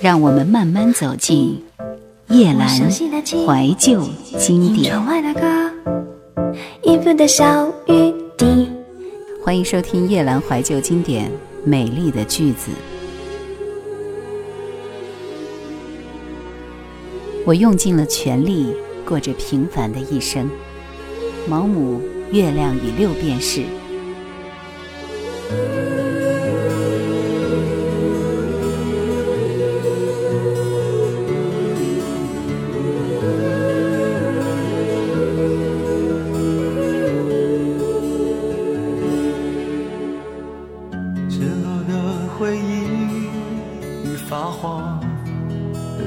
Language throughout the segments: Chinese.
让我们慢慢走进叶兰怀旧经典。欢迎收听叶兰怀旧经典，美丽的句子。我用尽了全力，过着平凡的一生。毛姆《月亮与六便士》。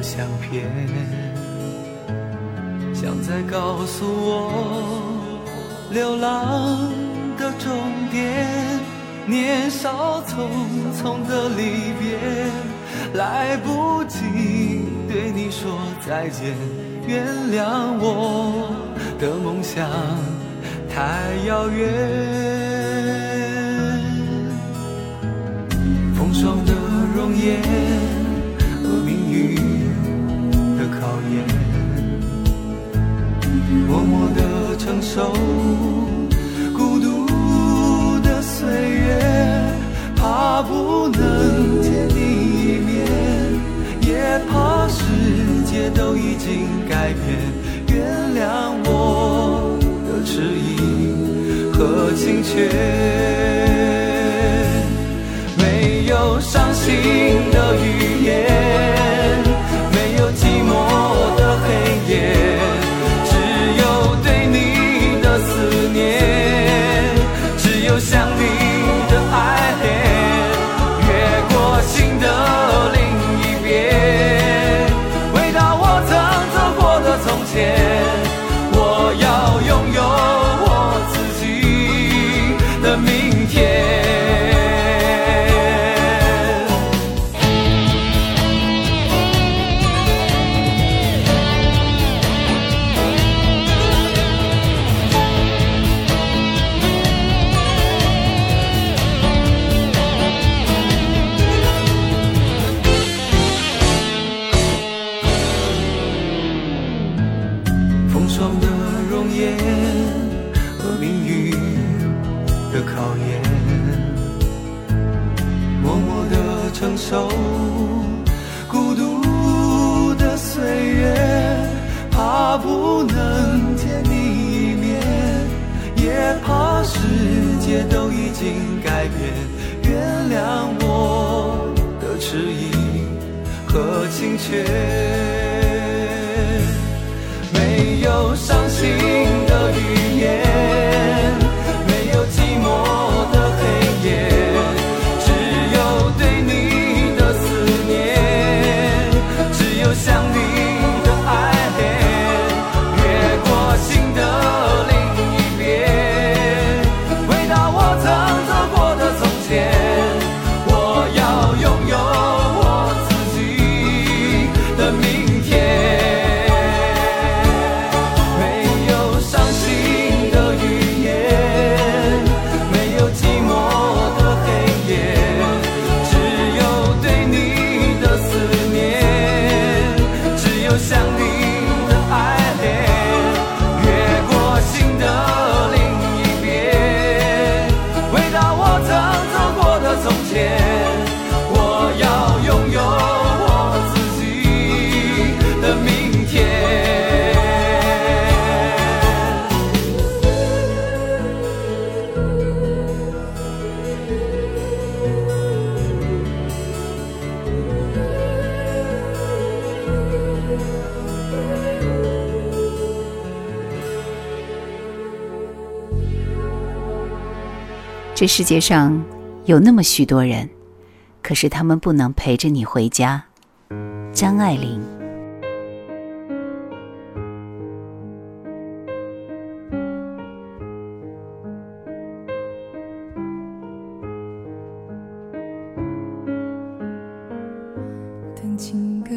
相片，像在告诉我，流浪的终点，年少匆匆的离别，来不及对你说再见。原谅我的梦想太遥远，风霜的容颜。默默的承受孤独的岁月，怕不能见你一面，也怕世界都已经改变。原谅我的迟疑和欠缺。这世界上有那么许多人，可是他们不能陪着你回家。张爱玲。等情歌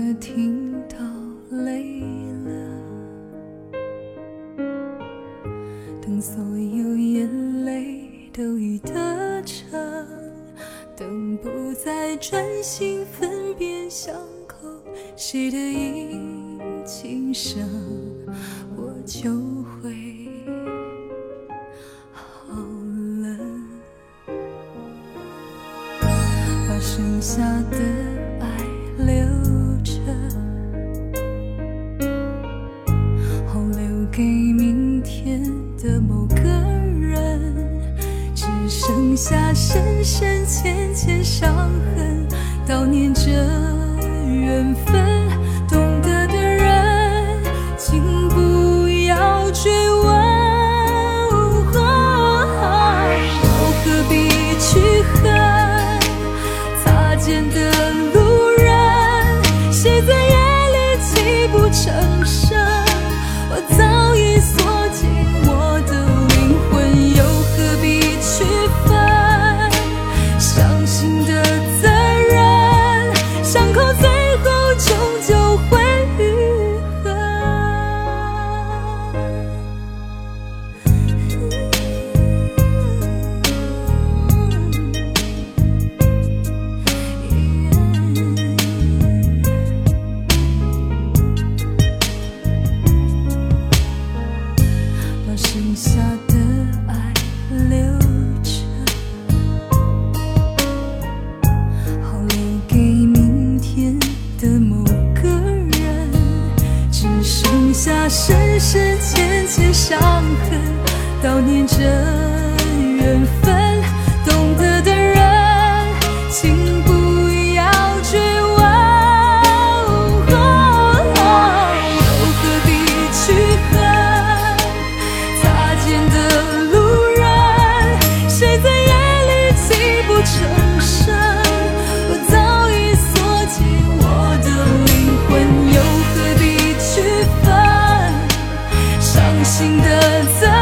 的。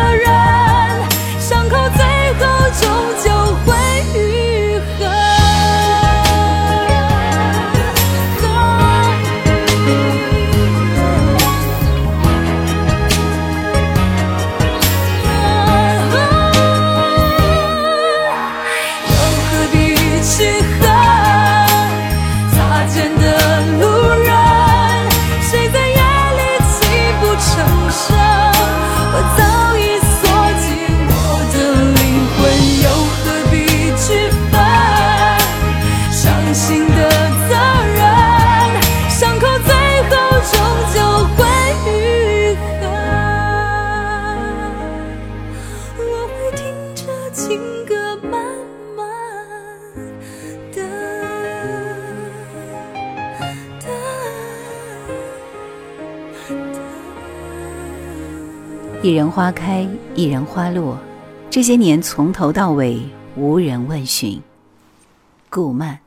一人花开，一人花落，这些年从头到尾无人问询。顾漫。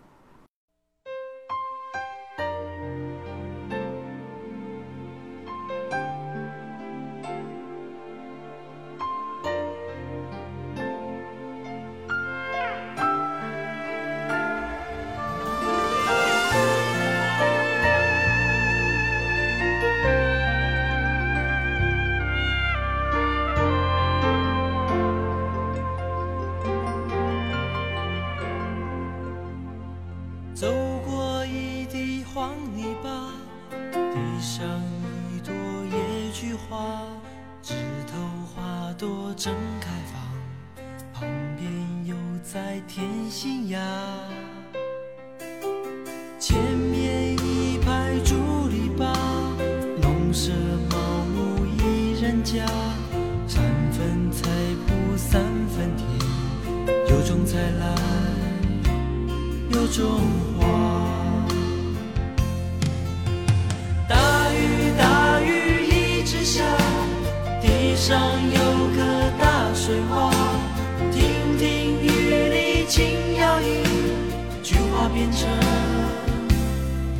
走过一地黄泥巴，地上一朵野菊花，枝头花朵正开放，旁边又在添新芽。前面一排竹篱笆，农舍茅屋一人家，三分菜圃三分田，有种菜来有种。变成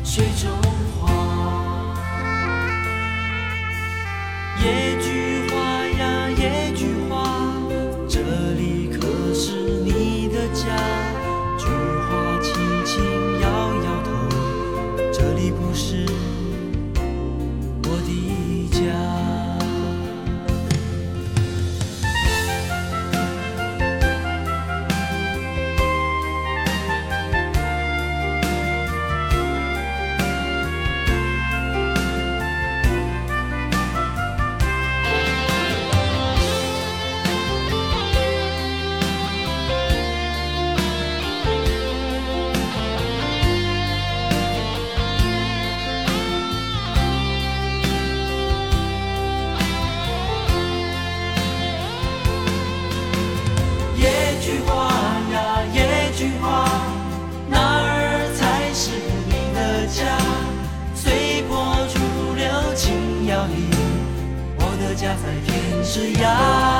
水中花，野菊花呀野菊花，这里可是你的家。是要。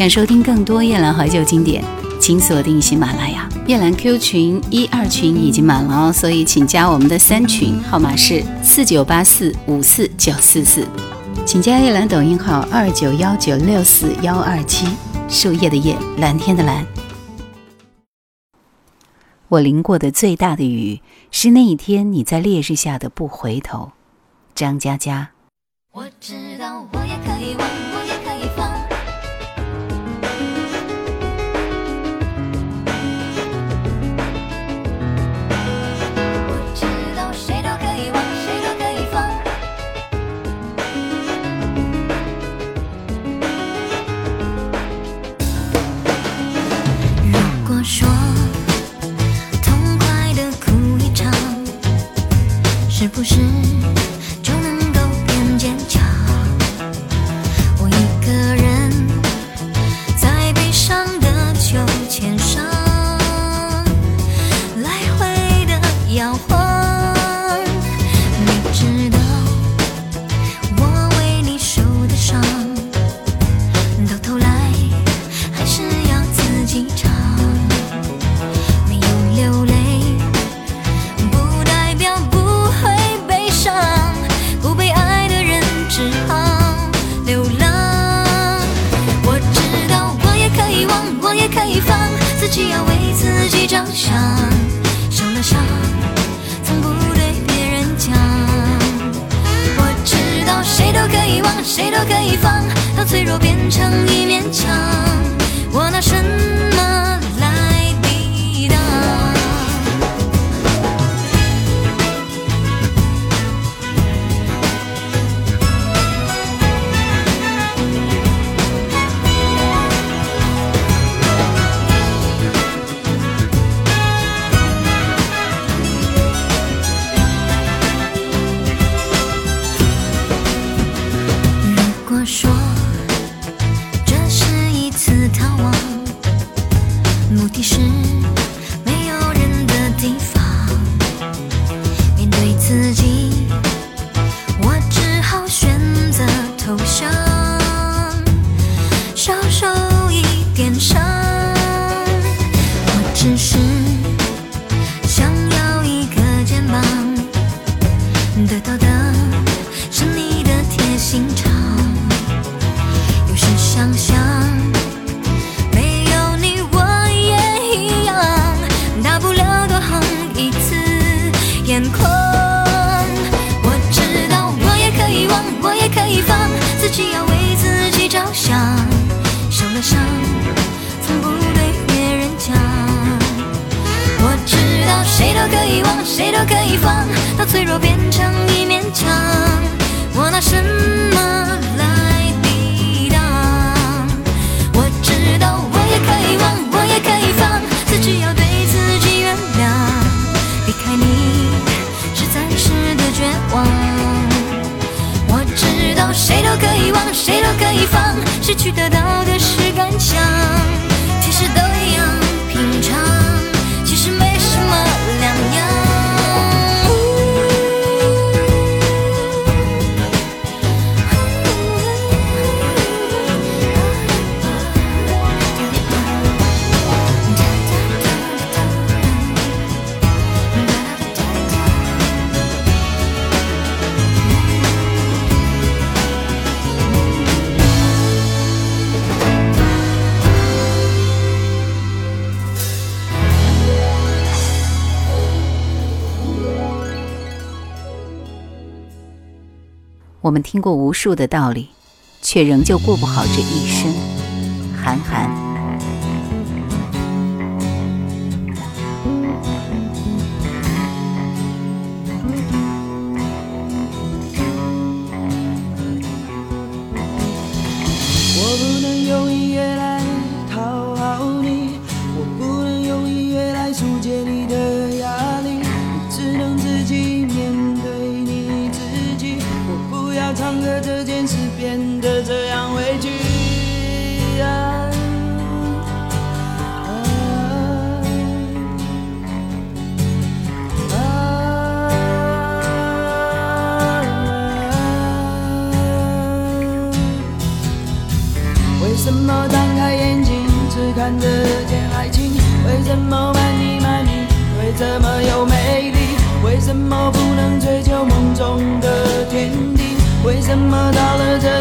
想收听更多夜兰怀旧经典，请锁定喜马拉雅夜兰 Q 群，一二群已经满了哦，所以请加我们的三群，号码是四九八四五四九四四，请加夜兰抖音号二九幺九六四幺二七，树叶的叶，蓝天的蓝。我淋过的最大的雨，是那一天你在烈日下的不回头，张嘉佳。我我知道是不是？谁都可以放，当脆弱变成一面墙。我们听过无数的道理，却仍旧过不好这一生。韩寒。变得。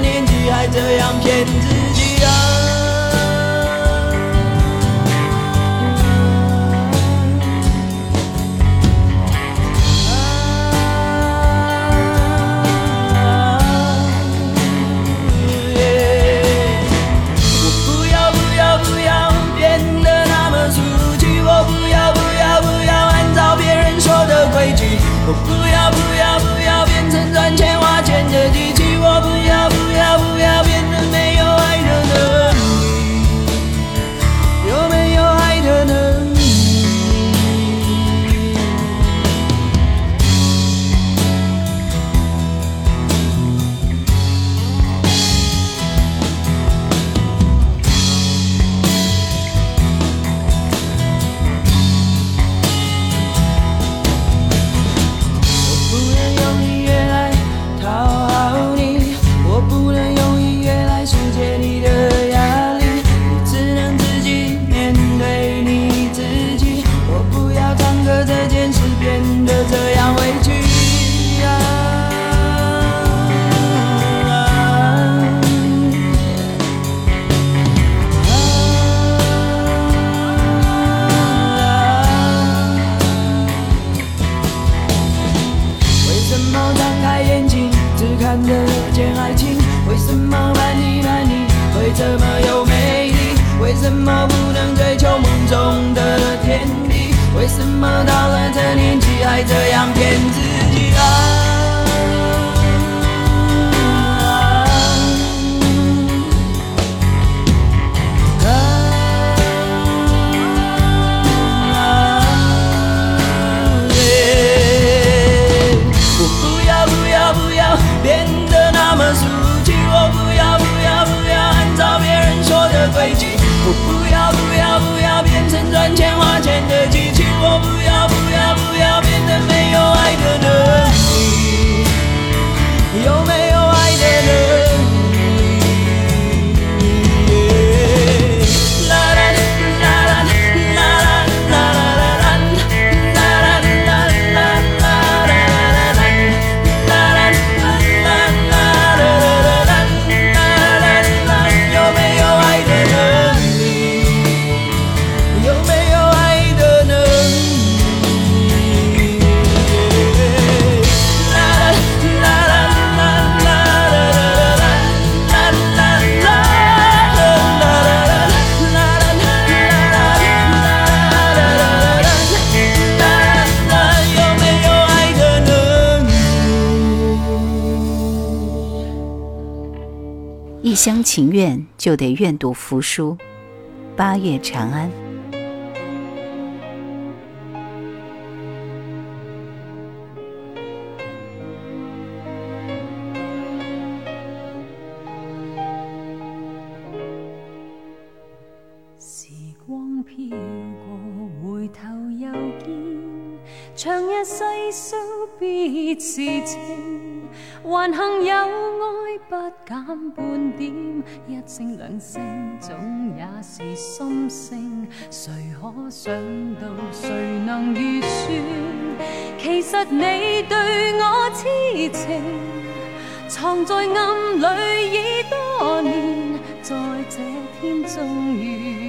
年纪还这样骗自己啊！我不要不要不要变得那么俗气，我不要不要不要按照别人说的规矩，我不那么俗气！我不要！不要！不要！按照别人说的轨迹，我不要！不要！不要！变成赚钱花钱的机器！我不要！一厢情愿就得愿赌服输。八月长安。时光飘过，回头又见，长日世收，别时情。还幸有爱不减半点，一声两声总也是心声。谁可想到，谁能预算？其实你对我痴情，藏在暗里已多年，在这天终于。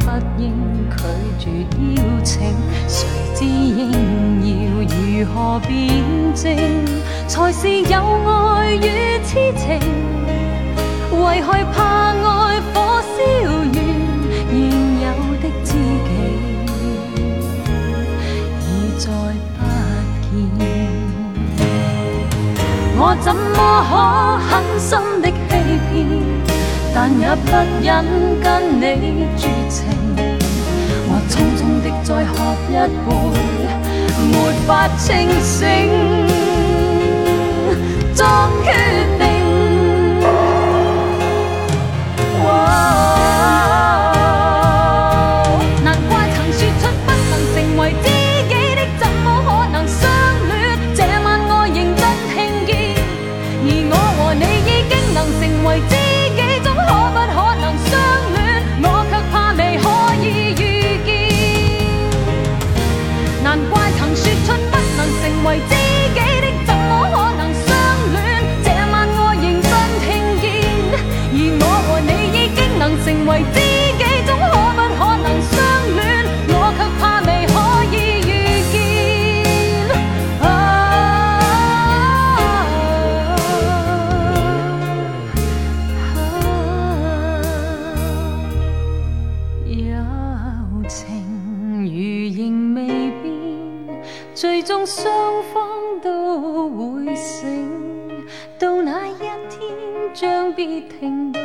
不应拒绝邀请，谁知应要如何辩证，才是有爱与痴情？为害怕爱火烧完，现有的知己已再不见？我怎么可狠心的？但也不忍跟你绝情，我匆匆的再喝一杯，没法清醒作决定。双方都会醒，到那一天将别听到。